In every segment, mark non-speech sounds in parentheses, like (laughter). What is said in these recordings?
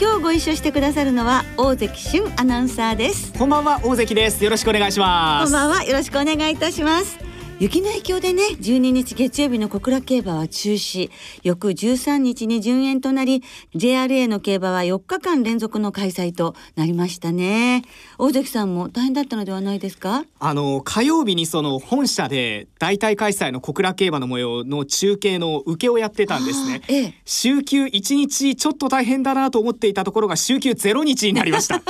今日ご一緒してくださるのは大関俊アナウンサーです。こんばんは大関です。よろしくお願いします。こんばんは。よろしくお願いいたします雪の影響でね12日月曜日の小倉競馬は中止。翌13日に順延となり JRA の競馬は4日間連続の開催となりましたね。大関さんも大変だったのではないですか？あの火曜日にその本社で大体開催の小倉競馬の模様の中継の受けをやってたんですね、ええ、週休1日ちょっと大変だなと思っていたところが週休0日になりました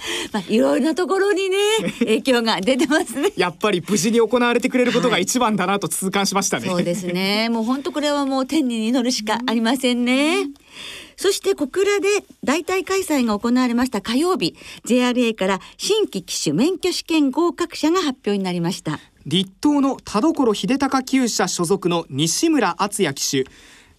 (laughs) まあ、いろいろなところにね (laughs) 影響が出てますね。やっぱり無事に行われてくれることが一番だなと痛感しましたね、はい、そうですね。もう本当これはもう天に祈るしかありませんね、そして小倉で大体開催が行われました火曜日 JRA から新規騎手免許試験合格者が発表になりました。立東の田所秀隆厩舎所属の西村敦也騎手。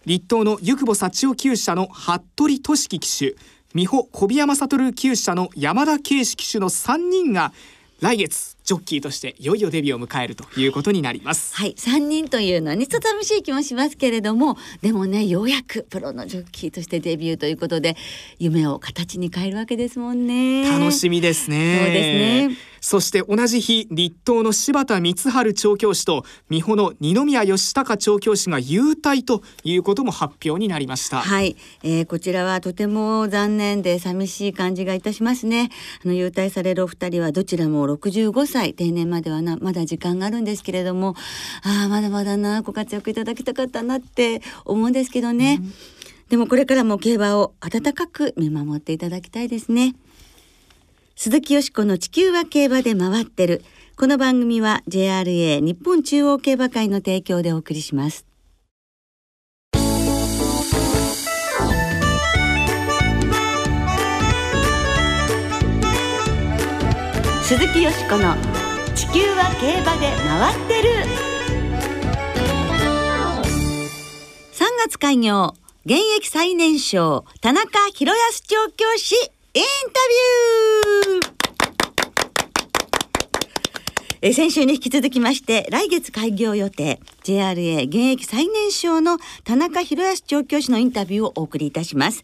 立東の湯久保幸男厩舎の服部俊樹騎手美穂小宮山悟厩舎の山田圭司騎手の3人が来月ジョッキーとしていよいよデビューを迎えるということになります。はい3人というのはねちょっと寂しい気もしますけれどもでもねようやくプロのジョッキーとしてデビューということで夢を形に変えるわけですもんね。楽しみですね。そうですねそして同じ日立東の柴田光晴調教師と美穂の二宮義孝調教師が優待ということも発表になりました。はい、えー、こちらはとても残念で寂しい感じがいたしますね。あの優待されるお二人はどちらも65歳。定年まではなまだ時間があるんですけれどもああまだまだなご活躍いただきたかったなって思うんですけどね、うん、でもこれからも競馬を温かく見守っていただきたいですね鈴木よしこの地球は競馬で回ってる。この番組は JRA 日本中央競馬会の提供でお送りします。鈴木よしこの地球は競馬で回ってる。3月開業現役最年少田中宏康調教師。インタビュー。え先週に引き続きまして来月開業予定 JRA 現役最年少の田中博康調教師のインタビューをお送りいたします。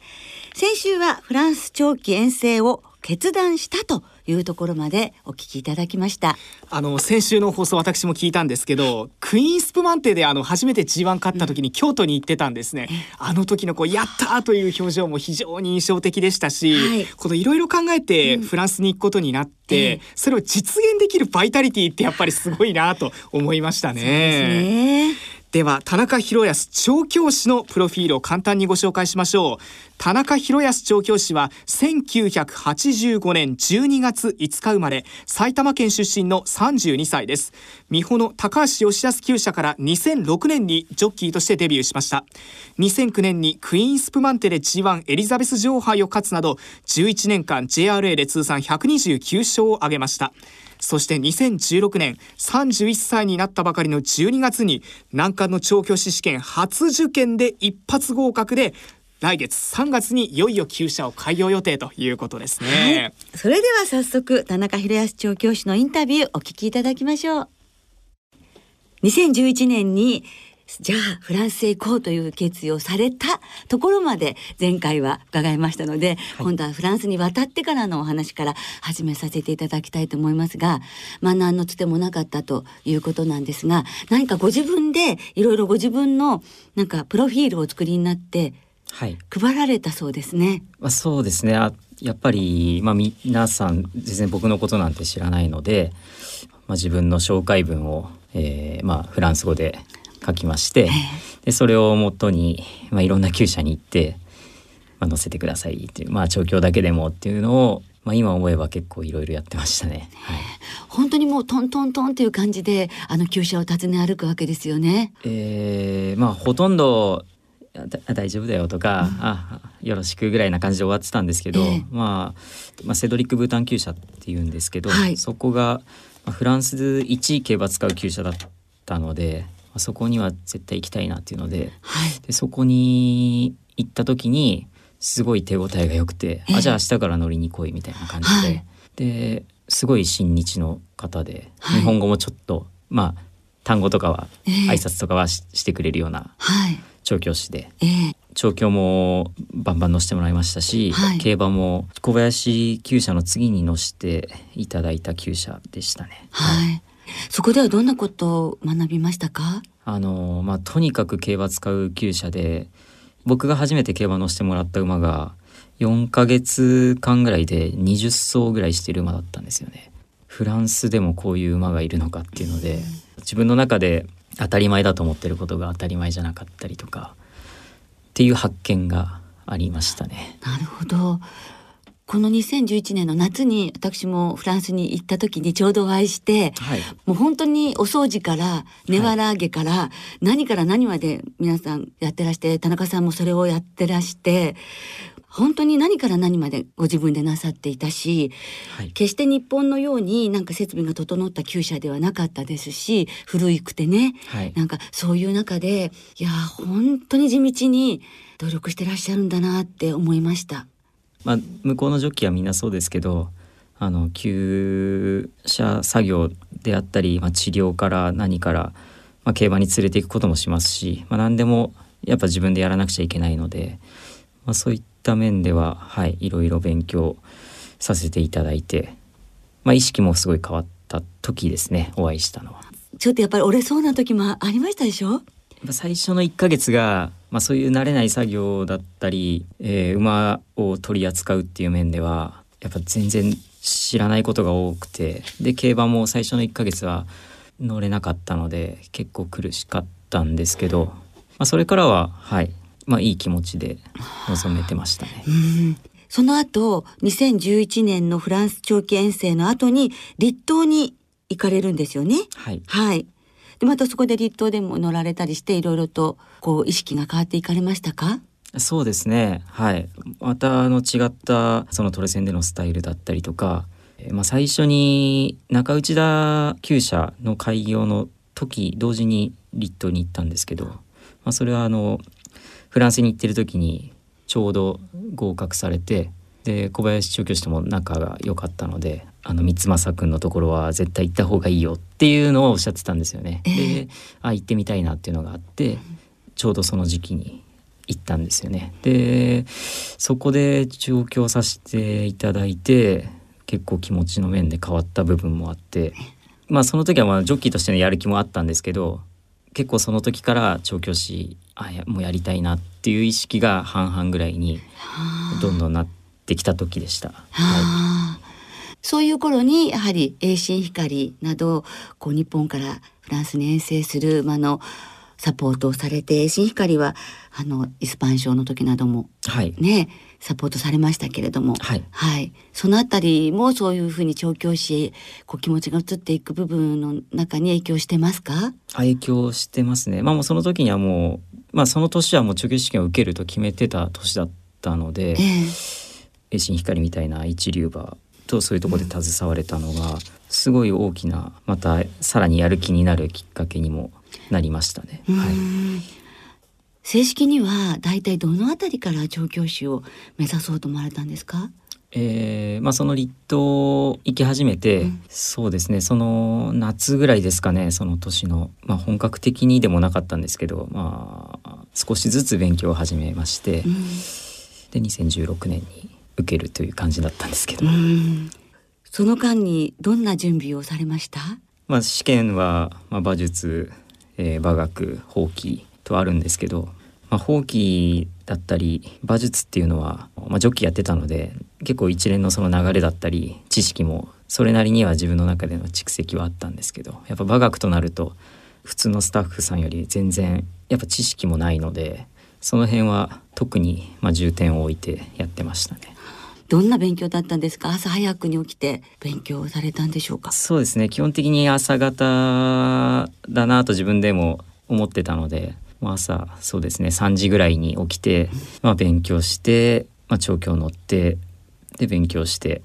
先週はフランス長期遠征を決断したというところまでお聞きいただきました。あの先週の放送私も聞いたんですけどクイーンスプマンテであの初めて G1 勝った時に京都に行ってたんですね、うん、あの時のこうやったという表情も非常に印象的でしたし、はい、このいろいろ考えてフランスに行くことになって、うん、それを実現できるバイタリティってやっぱりすごいなと思いましたね。ででは田中宏康調教師のプロフィールを簡単にご紹介しましょう。田中宏康調教師は1985年12月5日生まれ埼玉県出身の32歳です。美穂の高橋義康厩舎から2006年にジョッキーとしてデビューしました。2009年にクイーンスプマンテで G1 エリザベス女王杯を勝つなど11年間 JRA で通算129勝を挙げました。そして2016年31歳になったばかりの12月に難関の調教師試験初受験で一発合格で来月3月にいよいよ厩舎を開業予定ということですね、はい、それでは早速田中博康調教師のインタビューお聞きいただきましょう。2011年にじゃあフランスへ行こうという決意をされたところまで前回は伺いましたので、はい、今度はフランスに渡ってからのお話から始めさせていただきたいと思いますがまあ何のつてもなかったということなんですが何かご自分でいろいろご自分のなんかプロフィールをお作りになって配られたそうですね。まあ、そうですね。あやっぱり、まあ、皆さん全然僕のことなんて知らないので、まあ、自分の紹介文を、えーまあ、フランス語で書きましてでそれをもとに、まあ、いろんな厩舎に行って、まあ、載せてくださいっていうまあ調教だけでもっていうのをまあ、今思えば結構いろいろやってましたね、はい、本当にもうトントントンっていう感じであの厩舎を訪ね歩くわけですよね。えー、まあほとんど大丈夫だよとか、うん、あよろしくぐらいな感じで終わってたんですけど、えー、まあ、まあセドリック・ブータン厩舎っていうんですけど、はい、そこがまあ、フランス1位競馬使う厩舎だったので、まあ、そこには絶対行きたいなっていうのではい。でそこに行った時にすごい手応えが良くて、ええ。あじゃあ明日から乗りに来いみたいな感じで、はい。ですごい親日の方で、はい。日本語もちょっとまあ単語とかは、ええ。挨拶とかはししてくれるようなはい。調教師でええ。調教もバンバン乗せてもらいましたし、はい。競馬も小林厩舎の次に乗せていただいた厩舎でしたね。はいそこではどんなことを学びましたか？あのまあとにかく競馬使う厩舎で僕が初めて競馬乗せてもらった馬が4ヶ月間ぐらいで20走ぐらいしてる馬だったんですよね。フランスでもこういう馬がいるのかっていうので自分の中で当たり前だと思ってることが当たり前じゃなかったりとかっていう発見がありましたね。なるほどこの2011年の夏に私もフランスに行った時にちょうどお会いしてはい、もう本当にお掃除から根わら揚げから何から何まで皆さんやってらして田中さんもそれをやってらして本当に何から何までご自分でなさっていたしはい、決して日本のようになんか設備が整った厩舎ではなかったですし古くてねはい、なんかそういう中でいや本当に地道に努力してらっしゃるんだなって思いました。まあ、向こうのジョッキーはみんなそうですけどあの厩舎作業であったり、まあ、治療から何から、まあ、競馬に連れていくこともしますし、まあ、何でもやっぱ自分でやらなくちゃいけないので、まあ、そういった面では、はい、いろいろ勉強させていただいて、まあ、意識もすごい変わった時ですねお会いしたのは。ちょっとやっぱり折れそうな時もありましたでしょ？最初の1ヶ月が、まあ、そういう慣れない作業だったり、えー馬を取り扱うっていう面ではやっぱ全然知らないことが多くてで競馬も最初の1ヶ月は乗れなかったので結構苦しかったんですけど、まあ、それからははい、まあ、いい気持ちで臨めてましたね。うんその後2011年のフランス長期遠征の後に立東に行かれるんですよね。はい、はい。でまたそこで立東でも乗られたりしていろいろとこう意識が変わっていかれましたか？そうですね。はい。またあの違ったそのトレセンでのスタイルだったりとか、まあ、最初に中内田厩舎の開業の時同時に立東に行ったんですけど、まあ、それはあのフランスに行ってる時にちょうど合格されてで小林調教師とも仲が良かったのであの三正君のところは絶対行った方がいいよっていうのをおっしゃってたんですよね。ええであ行ってみたいなっていうのがあってちょうどその時期に行ったんですよね。でそこで調教させていただいて結構気持ちの面で変わった部分もあってまあその時はまあジョッキーとしてのやる気もあったんですけど結構その時から調教師あやもうやりたいなっていう意識が半々ぐらいにどんどんなってきた時でした。はあ。そういう頃にやはり栄新光などこう日本からフランスに遠征する馬のサポートをされて栄新光はあのイスパン賞の時などもはい、ねサポートされましたけれども、はい。はい、そのあたりもそういうふうに調教師へこう気持ちが移っていく部分の中に影響してますか？影響してますね。まあもうその時にはもうまあその年はもう調教師試験を受けると決めてた年だったので、ええ栄新光みたいな一流馬とそういうところで携われたのがすごい大きなまたさらにやる気になるきっかけにもなりましたね。うはい。ん正式にはだいたいどのあたりから調教師を目指そうと思われたんですか？えーまあその立東行き始めて、うん。そうですね。その夏ぐらいですかねその年の。まあ本格的にでもなかったんですけどまあ少しずつ勉強を始めまして、うん。で2016年に受けるという感じだったんですけど、うん。その間にどんな準備をされました？まあ試験は、まあ、馬術、えー馬学法規とあるんですけど、まあ、法規だったり馬術っていうのは、まあ、ジョッキーやってたので結構一連のその流れだったり知識もそれなりには自分の中での蓄積はあったんですけどやっぱ馬学となると普通のスタッフさんより全然やっぱ知識もないのでその辺は特にまあ重点を置いてやってましたね。どんな勉強だったんですか？朝早くに起きて勉強されたんでしょうか？そうですね。基本的に朝方だなと自分でも思ってたので朝そうですね。3時ぐらいに起きて、まあ、勉強して、まあ、調教乗ってで勉強して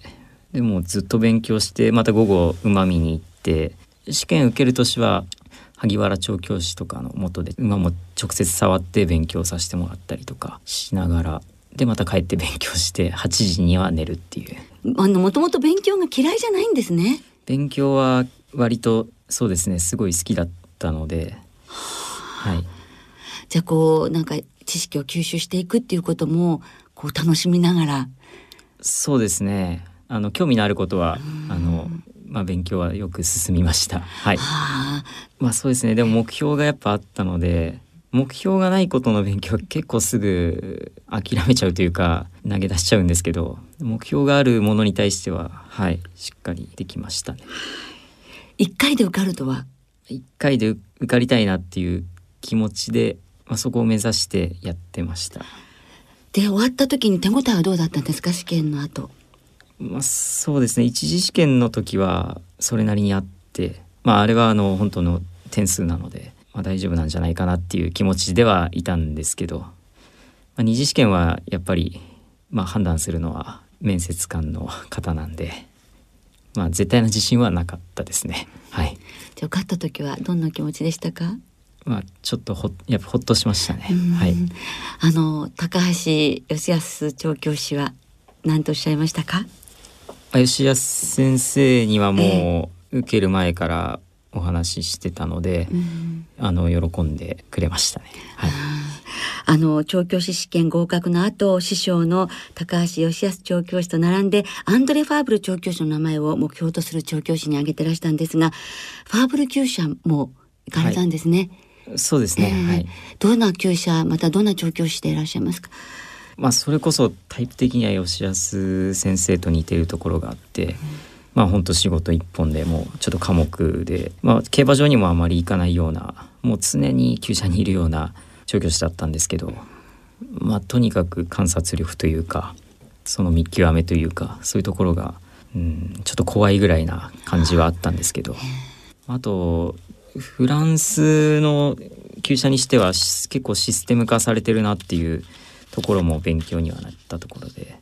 でもずっと勉強してまた午後馬見に行ってして試験受ける年は萩原調教師とかの元で馬も直接触って勉強させてもらったりとかしながらでまた帰って勉強して8時には寝るっていう。あのもともと勉強が嫌いじゃないんですね。勉強は割とそうですねすごい好きだったので。はい。じゃあこうなんか知識を吸収していくっていうこともこう楽しみながら。そうですね。あの興味のあることはあのまあ勉強はよく進みました。はい。まあそうですね。でも目標がやっぱあったので目標がないことの勉強結構すぐ諦めちゃうというか投げ出しちゃうんですけど目標があるものに対してははいしっかりできましたね。一回で受かるとは？一回で受かりたいなっていう気持ちで、まあ、そこを目指してやってました。で終わった時に手応えはどうだったんですか？試験の後。まあそうですね一次試験の時はそれなりにあってまああれはあの本当の点数なのでまあ、大丈夫なんじゃないかなっていう気持ちではいたんですけど、まあ、二次試験はやっぱり、まあ、判断するのは面接官の方なんで、まあ、絶対な自信はなかったですね。はい、じゃ受かった時はどんな気持ちでしたか？まあ、ちょっとほやっぱほっとしましたね。はい。あの高橋義康調教師は何とおっしゃいましたか？吉安先生にはもう受ける前からお話ししてたので、うん、あの喜んでくれましたね。はい。(laughs) あの調教師試験合格の後師匠の高橋義康調教師と並んでアンドレ・ファーブル調教師の名前を目標とする調教師に挙げてらしたんですがファーブル厩舎も行かれたんですね。はい、そうですね、えー、はい。どんな厩舎またどんな調教師でいらっしゃいますか？まあそれこそタイプ的には吉安先生と似ているところがあって。うんまあ本当仕事一本でもうちょっと科目で、まあ、競馬場にもあまり行かないようなもう常に厩舎にいるような調教師だったんですけど、まあ、とにかく観察力というかその見極めというかそういうところが、うん、ちょっと怖いぐらいな感じはあったんですけどあとフランスの厩舎にしては結構システム化されてるなっていうところも勉強にはなったところで。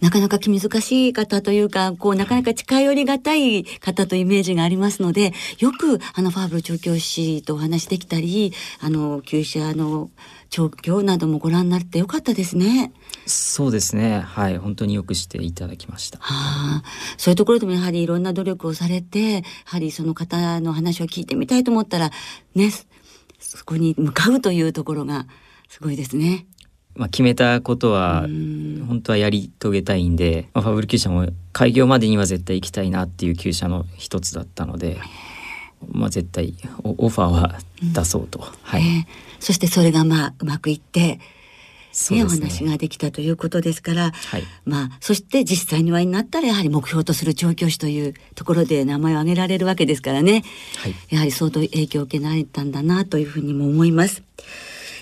なかなか気難しい方というか、こう、なかなか近寄りがたい方とイメージがありますので、よく、あの、ファーブル調教師とお話できたり、あの、旧車の調教などもご覧になってよかったですね。そうですね。はい。本当によくしていただきました。はあ、そういうところでもやはりいろんな努力をされて、やはりその方の話を聞いてみたいと思ったら、ね、そこに向かうというところがすごいですね。まあ、決めたことは本当はやり遂げたいんで、まあ、ファブル厩舎も開業までには絶対行きたいなっていう厩舎の一つだったので、まあ、絶対オファーは出そうと、うん、はい、え。ー、そしてそれがまあうまくいってね、お話ができたということですから、はい、まあそして実際にはになったらやはり目標とする調教師というところで名前を挙げられるわけですからね、はい、やはり相当影響を受けられたんだなというふうにも思います。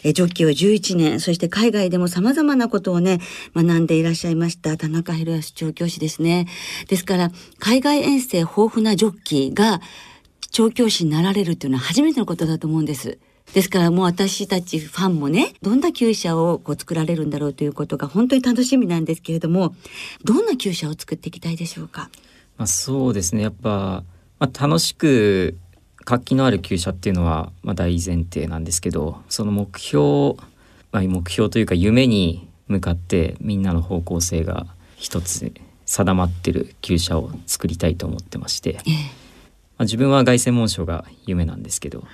えジョッキーを11年、そして海外でも様々なことをね、学んでいらっしゃいました田中宏康調教師ですね。ですから、海外遠征豊富なジョッキーが調教師になられるっていうのは初めてのことだと思うんです。ですからもう私たちファンもね、どんな厩舎をこう作られるんだろうということが本当に楽しみなんですけれども、どんな厩舎を作っていきたいでしょうか？まあ、そうですね。やっぱ、まあ、楽しく活気のある厩舎っていうのはまあ大前提なんですけどその目標、まあ、目標というか夢に向かってみんなの方向性が一つ定まってる厩舎を作りたいと思ってまして、まあ、自分は凱旋門賞が夢なんですけど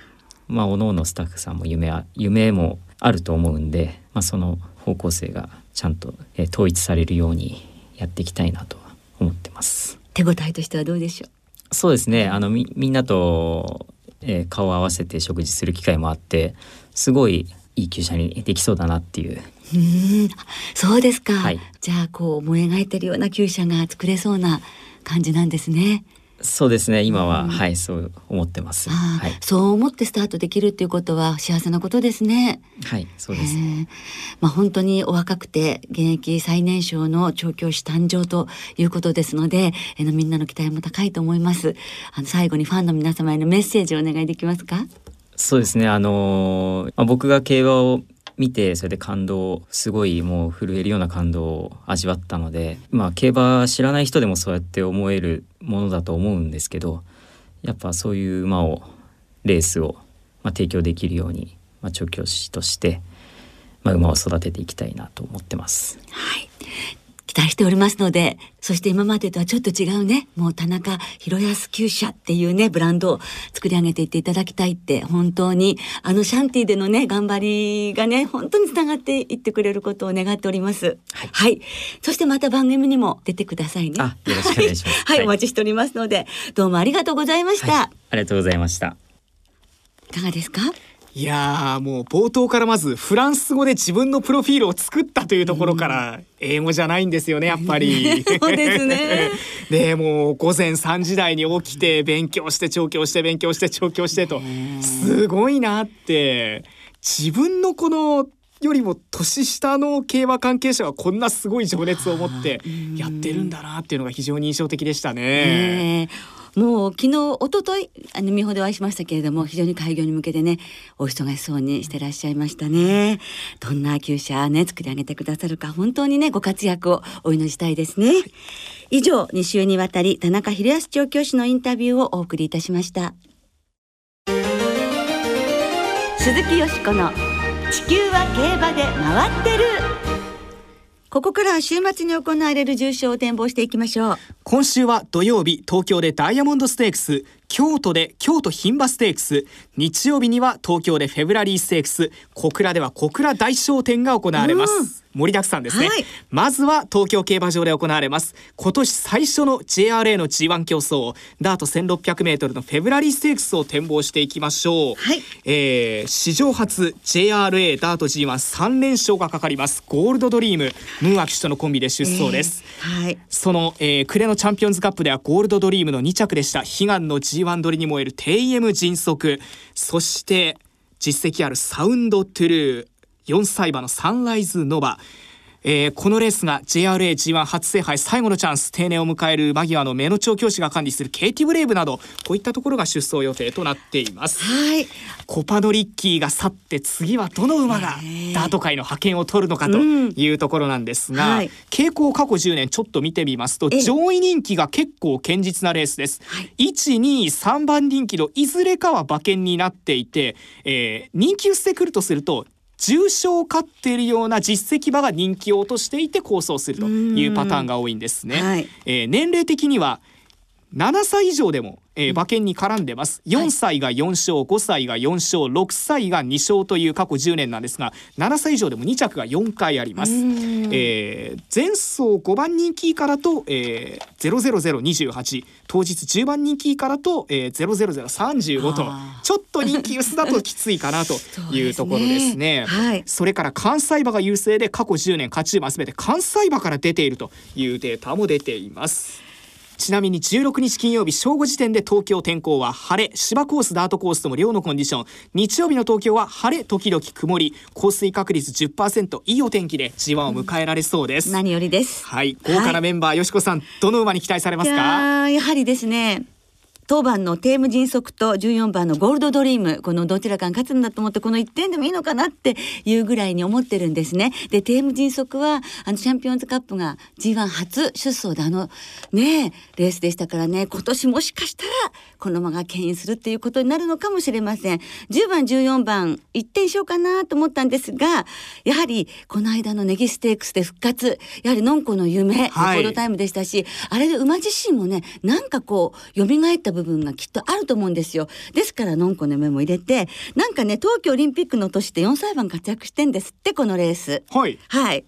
まあ各々スタッフさんも夢は夢もあると思うんで、まあ、その方向性がちゃんと、え統一されるようにやっていきたいなと思ってます。手応えとしてはどうでしょう？そうですね。あのみみんなと、えー、顔を合わせて食事する機会もあってすごいいい厩舎にできそうだなっていう。うん。そうですか、はい、じゃあこう思い描いてるような厩舎が作れそうな感じなんですね。そうですね。今は、うん、はいそう思ってます、はい、そう思ってスタートできるっていうことは幸せなことですね。はいそうです、まあ本当にお若くて現役最年少の調教師誕生ということですのでえのみんなの期待も高いと思います。あの最後にファンの皆様へのメッセージをお願いできますか？そうですね。あのー、まあ、僕が競馬を見てそれで感動すごいもう震えるような感動を味わったのでまあ競馬知らない人でもそうやって思えるものだと思うんですけどやっぱそういう馬をレースを、まあ、提供できるように、まあ、調教師として、まあ、馬を育てていきたいなと思ってます。はい期待しておりますのでそして今までとはちょっと違うねもう田中宏康厩舎っていうねブランドを作り上げていっていただきたいって本当にあのシャンティでのね頑張りがね本当につながっていってくれることを願っております、はい、はい、そしてまた番組にも出てくださいね。よろしくお願いします。はい、はい、お待ちしておりますのでどうもありがとうございました、はい、ありがとうございました。いかがですか？いやもう冒頭からまずフランス語で自分のプロフィールを作ったというところから、英語じゃないんですよねやっぱり。(laughs) そうですね。(laughs) でもう午前3時台に起きて勉強して調教して勉強して調教してとすごいなって自分のこのよりも年下の競馬関係者はこんなすごい情熱を持ってやってるんだなっていうのが非常に印象的でしたね。もう昨日一昨日あの美穂でお会いしましたけれども非常に開業に向けてねお忙しそうにしてらっしゃいましたね。どんな厩舎ね作り上げてくださるか本当にねご活躍をお祈りしたいですね、はい、以上2週にわたり田中宏康調教師のインタビューをお送りいたしました。鈴木よしこの地球は競馬で回ってる。ここからは週末に行われる重賞を展望していきましょう。今週は土曜日東京でダイヤモンドステークス。京都で京都牝馬ステークス。日曜日には東京でフェブラリーステークス。小倉では小倉大商店が行われます、盛りだくさんですね、はい、まずは東京競馬場で行われます。今年最初の JRA の G1 競争。ダート 1600m のフェブラリーステークスを展望していきましょう、はい、えー、史上初 JRA ダート G13 連勝がかかります。ゴールドドリーム。ムーア騎手とのコンビで出走です、えー、はい、その、えー、暮れのチャンピオンズカップではゴールドドリームの2着でした。悲願の G G1 取りに燃える TM 迅速。そして実績あるサウンドトゥルー。4歳馬のサンライズノバ。えー、このレースが JRA-G1 初制覇最後のチャンス定年を迎える間際の目の調教師が管理するケイティブレイブなどこういったところが出走予定となっています。はい。コパドリッキーが去って次はどの馬がダート界の覇権を取るのかというところなんですが、うんはい、傾向過去10年ちょっと見てみますと上位人気が結構堅実なレースです。はい、123番人気のいずれかは馬券になっていて、えー、人気薄でくるとすると重賞を勝っているような実績馬が人気を落としていて構想するというパターンが多いんですね。はい、えー、年齢的には7歳以上でも、えー、馬券に絡んでます。4歳が4勝5歳が4勝6歳が2勝という過去10年なんですが7歳以上でも2着が4回あります、えー、前走5番人気からと、えー、00028当日10番人気からと、えー、00035とちょっと人気薄だときついかなと (laughs) いうところですね。ねはい、それから関西馬が優勢で過去10年勝ち馬すべて関西馬から出ているというデータも出ていますちなみに16日金曜日正午時点で東京天候は晴れ芝コースダートコースとも両のコンディション。日曜日の東京は晴れ時々曇り。降水確率10%いいお天気で G1 を迎えられそうです、うん、何よりです。はい。豪華なメンバー、はい、よしこさんどの馬に期待されますか？やはりですね当番のテーム迅速と14番のゴールドドリームこのどちらかが勝つんだと思ってこの1点でもいいのかなっていうぐらいに思ってるんですね。でテーム迅速はあのチャンピオンズカップが G1 初出走であのねレースでしたからね今年もしかしたらこの馬が牽引するっていうことになるのかもしれません。10番14番1点しようかなと思ったんですがやはりこの間のネギステークスで復活やはりのんこの夢、はい、レコードタイムでしたしあれで馬自身もねなんかこう蘇った部部分がきっとあると思うんですよ。ですからのんこの目も入れてなんかね冬季オリンピックの年で4歳番活躍してんですってこのレース。はい、はい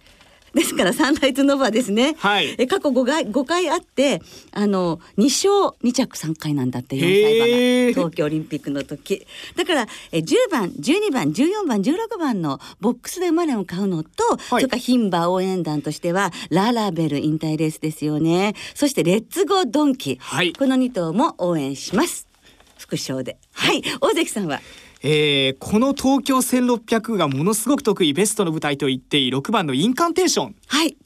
(laughs) ですからサンライズノバですね。はい。え過去5回5回あってあの2勝2着3回なんだって4歳馬が東京オリンピックの時。だからえ10番12番14番16番のボックスで生まれを買うのと、はい、それから牝馬応援団としてはララベル引退レースですよね。そしてレッツゴードンキ、はい、この2頭も応援します。副賞で。はい、大関さんは？えー、この東京1600がものすごく得意ベストの舞台と言っていい6番のインカンテーション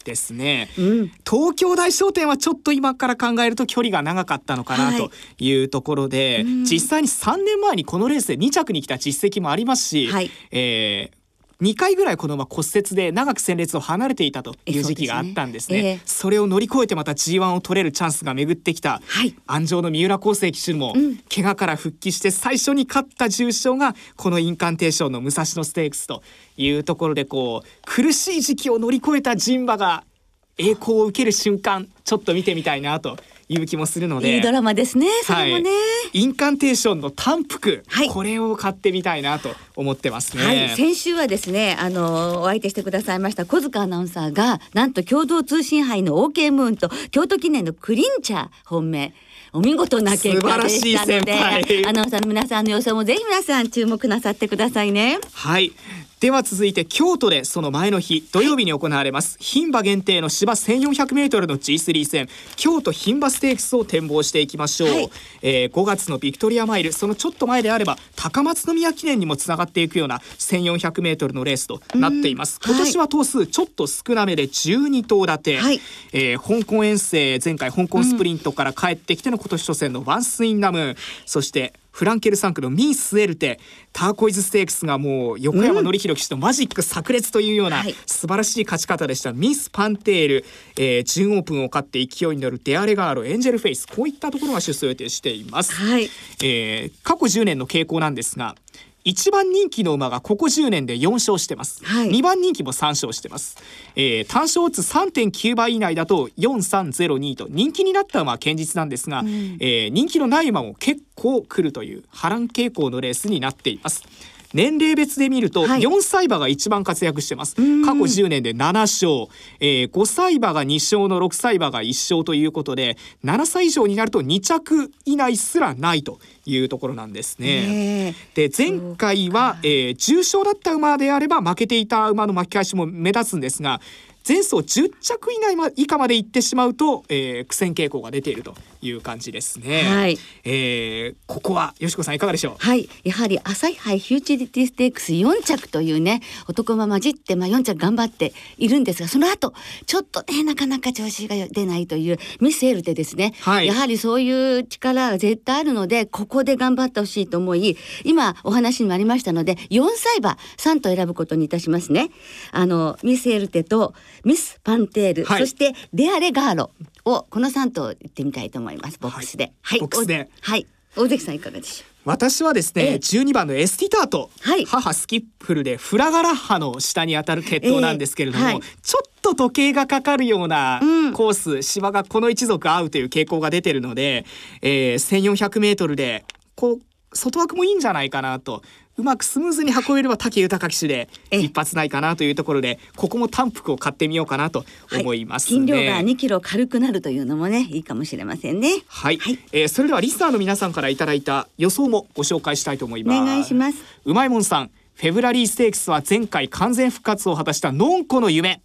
ですね、はいうん、東京大商店はちょっと今から考えると距離が長かったのかなとい。うところで、はい実際に3年前にこのレースで2着に来た実績もありますし、はい、えー2回ぐらいこの馬骨折で長く戦列を離れていたという時期があったんですね。そ、ねえ。ー、それを乗り越えてまた G1 を取れるチャンスが巡ってきた、はい、安城の三浦康生騎手も、うん、怪我から復帰して最初に勝った重賞がこのインカンテーションの武蔵野ステークスというところでこう苦しい時期を乗り越えた陣馬が栄光を受ける瞬間ちょっと見てみたいなという気もするので。いいドラマですねそれもね、はい、インカンテーションの単服、はい、これを買ってみたいなと思ってますね、はい、先週はですねあのお相手してくださいました小塚アナウンサーがなんと共同通信杯の OK ムーンと京都記念のクリンチャー本命お見事な結果でしたのでアナウンサーの皆さんの予想もぜひ皆さん注目なさってくださいね。はいでは続いて京都でその前の日土曜日に行われます。牝馬限定の芝 1400m の G3 戦。京都牝馬ステークスを展望していきましょう、はい、えー、5月のビクトリアマイルそのちょっと前であれば高松宮記念にもつながっていくような 1400m のレースとなっています。今年は頭数ちょっと少なめで12頭立て、はい、えー、香港遠征前回香港スプリントから帰ってきての今年初戦のワンスインナム。そしてフランケル産駒のミスエルテターコイズステークスがもう横山典弘騎手とマジック炸裂というような素晴らしい勝ち方でした、はい、ミスパンテール、えー、準オープンを勝って勢いに乗るデアレガーロエンジェルフェイスこういったところが出走予定しています、はい、えー、過去10年の傾向なんですが1番人気の馬がここ10年で4勝してます、はい、2番人気も3勝してます、えー、単勝オッズ3.9倍以内だと4302と人気になった馬は堅実なんですが、うん、えー、人気のない馬も結構来るという波乱傾向のレースになっています年齢別で見ると4歳馬が一番活躍してます、はい、過去10年で7勝、えー、5歳馬が2勝の6歳馬が1勝ということで7歳以上になると2着以内すらないというところなんですね。で前回は、えー、重賞だった馬であれば負けていた馬の巻き返しも目立つんですが前走10着以内ま以下まで行ってしまうと、えー、苦戦傾向が出ているという感じですね。はい。えー、ここはよしこさんいかがでしょう？はい。やはり朝日杯フューチュリティステークス4着というね男馬混じってまあ4着頑張っているんですがその後ちょっとねなかなか調子が出ないというミスエルテですね。はい。やはりそういう力が絶対あるのでここで頑張ってほしいと思い今お話にもありましたので4歳馬3と選ぶことにいたしますね。あのミスエルテとミス・パンテール、はい、そしてデアレガーロをこの3頭言ってみたいと思いますボックスで。はい、ボックスで。はい、大関さんいかがでしょう？私はですね、十二番のエスティタート、はい、母スキップルでフラガラッハの下に当たる決闘なんですけれども、えーはい、ちょっと時計がかかるようなコース、うん、芝がこの一族合うという傾向が出てるので、えー、1400メートルでこう外枠もいいんじゃないかなと。うまくスムーズに運べれば武豊騎手で一発ないかなというところでここも単服を買ってみようかなと思います、ね、はい、筋量が2キロ軽くなるというのもねいいかもしれませんね。はい、はい、えー、それではリスナーの皆さんからいただいた予想もご紹介したいと思います。お願いします。うまいもんさんフェブラリーステークスは前回完全復活を果たしたノンコの夢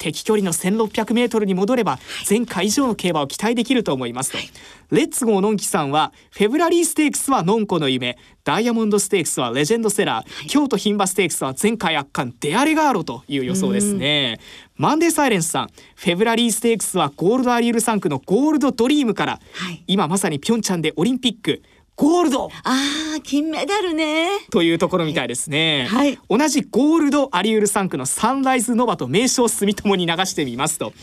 敵距離の1600メートルに戻れば前回以上の競馬を期待できると思いますと、はい、レッツゴーのんきさんはフェブラリーステークスはノンコの夢。ダイヤモンドステークスはレジェンドセラー、はい、京都牝馬ステークスは前回圧巻デアレガーロという予想ですね。マンデーサイレンスさんフェブラリーステークスはゴールドアリエル3区のゴールドドリームから、はい、今まさにピョンチャンでオリンピックゴールド。ああ金メダルね。というところみたいですね、はい、同じゴールドアリウル3区のサンライズノバと名称住友に流してみますと。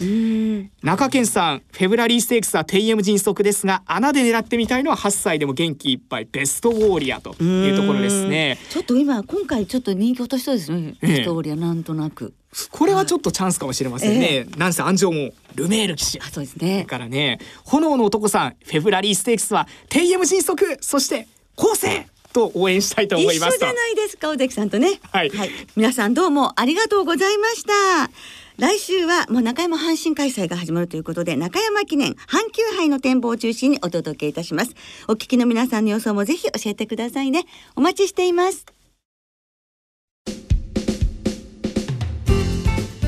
中堅さんフェブラリーステークスは TM 迅速ですが穴で狙ってみたいのは8歳でも元気いっぱいベストウォーリアというところですね。ちょっと今今回ちょっと人気落としそうですね、ベストウォーリアなんとなく。これはちょっとチャンスかもしれませんね。えー、なんせ安城もルメール騎士。あ、そうですね。からね、炎の男さん、フェブラリーステークスは、テイエム迅速、そして、構成と応援したいと思います。じゃないですか、尾関さんとね。はい、はい。皆さんどうもありがとうございました。来週はもう中山阪神開催が始まるということで中山記念阪急杯の展望を中心にお届けいたしますお聞きの皆さんの予想もぜひ教えてくださいねお待ちしています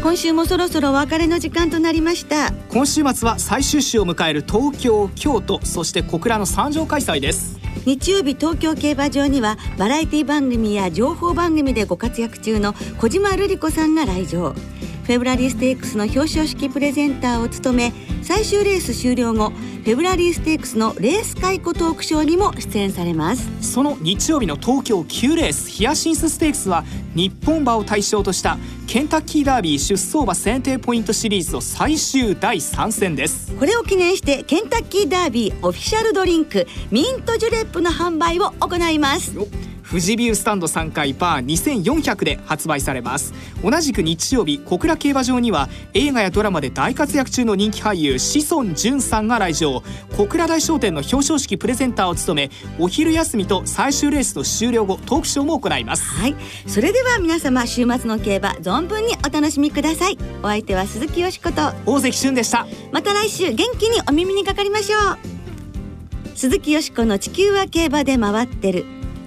今週もそろそろお別れの時間となりました。今週末は最終週を迎える東京京都そして小倉の三条開催です。日曜日東京競馬場にはバラエティ番組や情報番組でご活躍中の小島瑠璃子さんが来場フェブラリーステークスの表彰式プレゼンターを務め最終レース終了後フェブラリーステークスのレース解雇トークショーにも出演されます。その日曜日の東京9レースヒヤシンスステークスは日本馬を対象としたケンタッキーダービー出走馬選定ポイントシリーズの最終第3戦です。これを記念してケンタッキーダービーオフィシャルドリンクミントジュレップの販売を行います富士ビュースタンド3階バー2400で発売されます。同じく日曜日小倉競馬場には映画やドラマで大活躍中の人気俳優志尊淳さんが来場。小倉大商店の表彰式プレゼンターを務めお昼休みと最終レースの終了後トークショーも行います。はい。それでは皆様週末の競馬存分にお楽しみください。お相手は鈴木よしこと。大関俊でした。また来週元気にお耳にかかりましょう。鈴木よしこの地球は競馬で回ってる